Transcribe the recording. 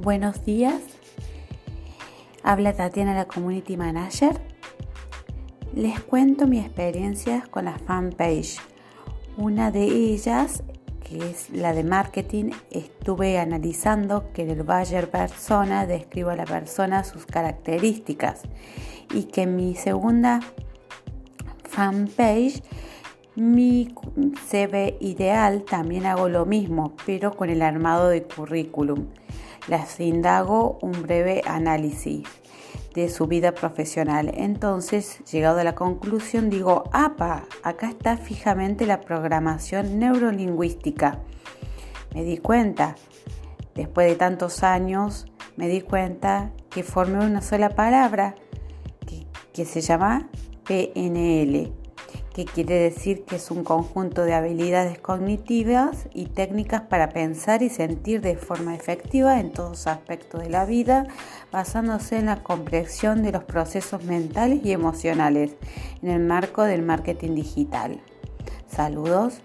Buenos días. Habla Tatiana, la Community Manager. Les cuento mi experiencia con la fanpage. Una de ellas, que es la de marketing, estuve analizando que el buyer persona describo a la persona sus características y que mi segunda fanpage mi CV ideal también hago lo mismo, pero con el armado de currículum. Les indago un breve análisis de su vida profesional. Entonces, llegado a la conclusión, digo, ¡apa! Acá está fijamente la programación neurolingüística. Me di cuenta, después de tantos años, me di cuenta que formé una sola palabra que, que se llama PNL que quiere decir que es un conjunto de habilidades cognitivas y técnicas para pensar y sentir de forma efectiva en todos aspectos de la vida, basándose en la comprensión de los procesos mentales y emocionales en el marco del marketing digital. Saludos.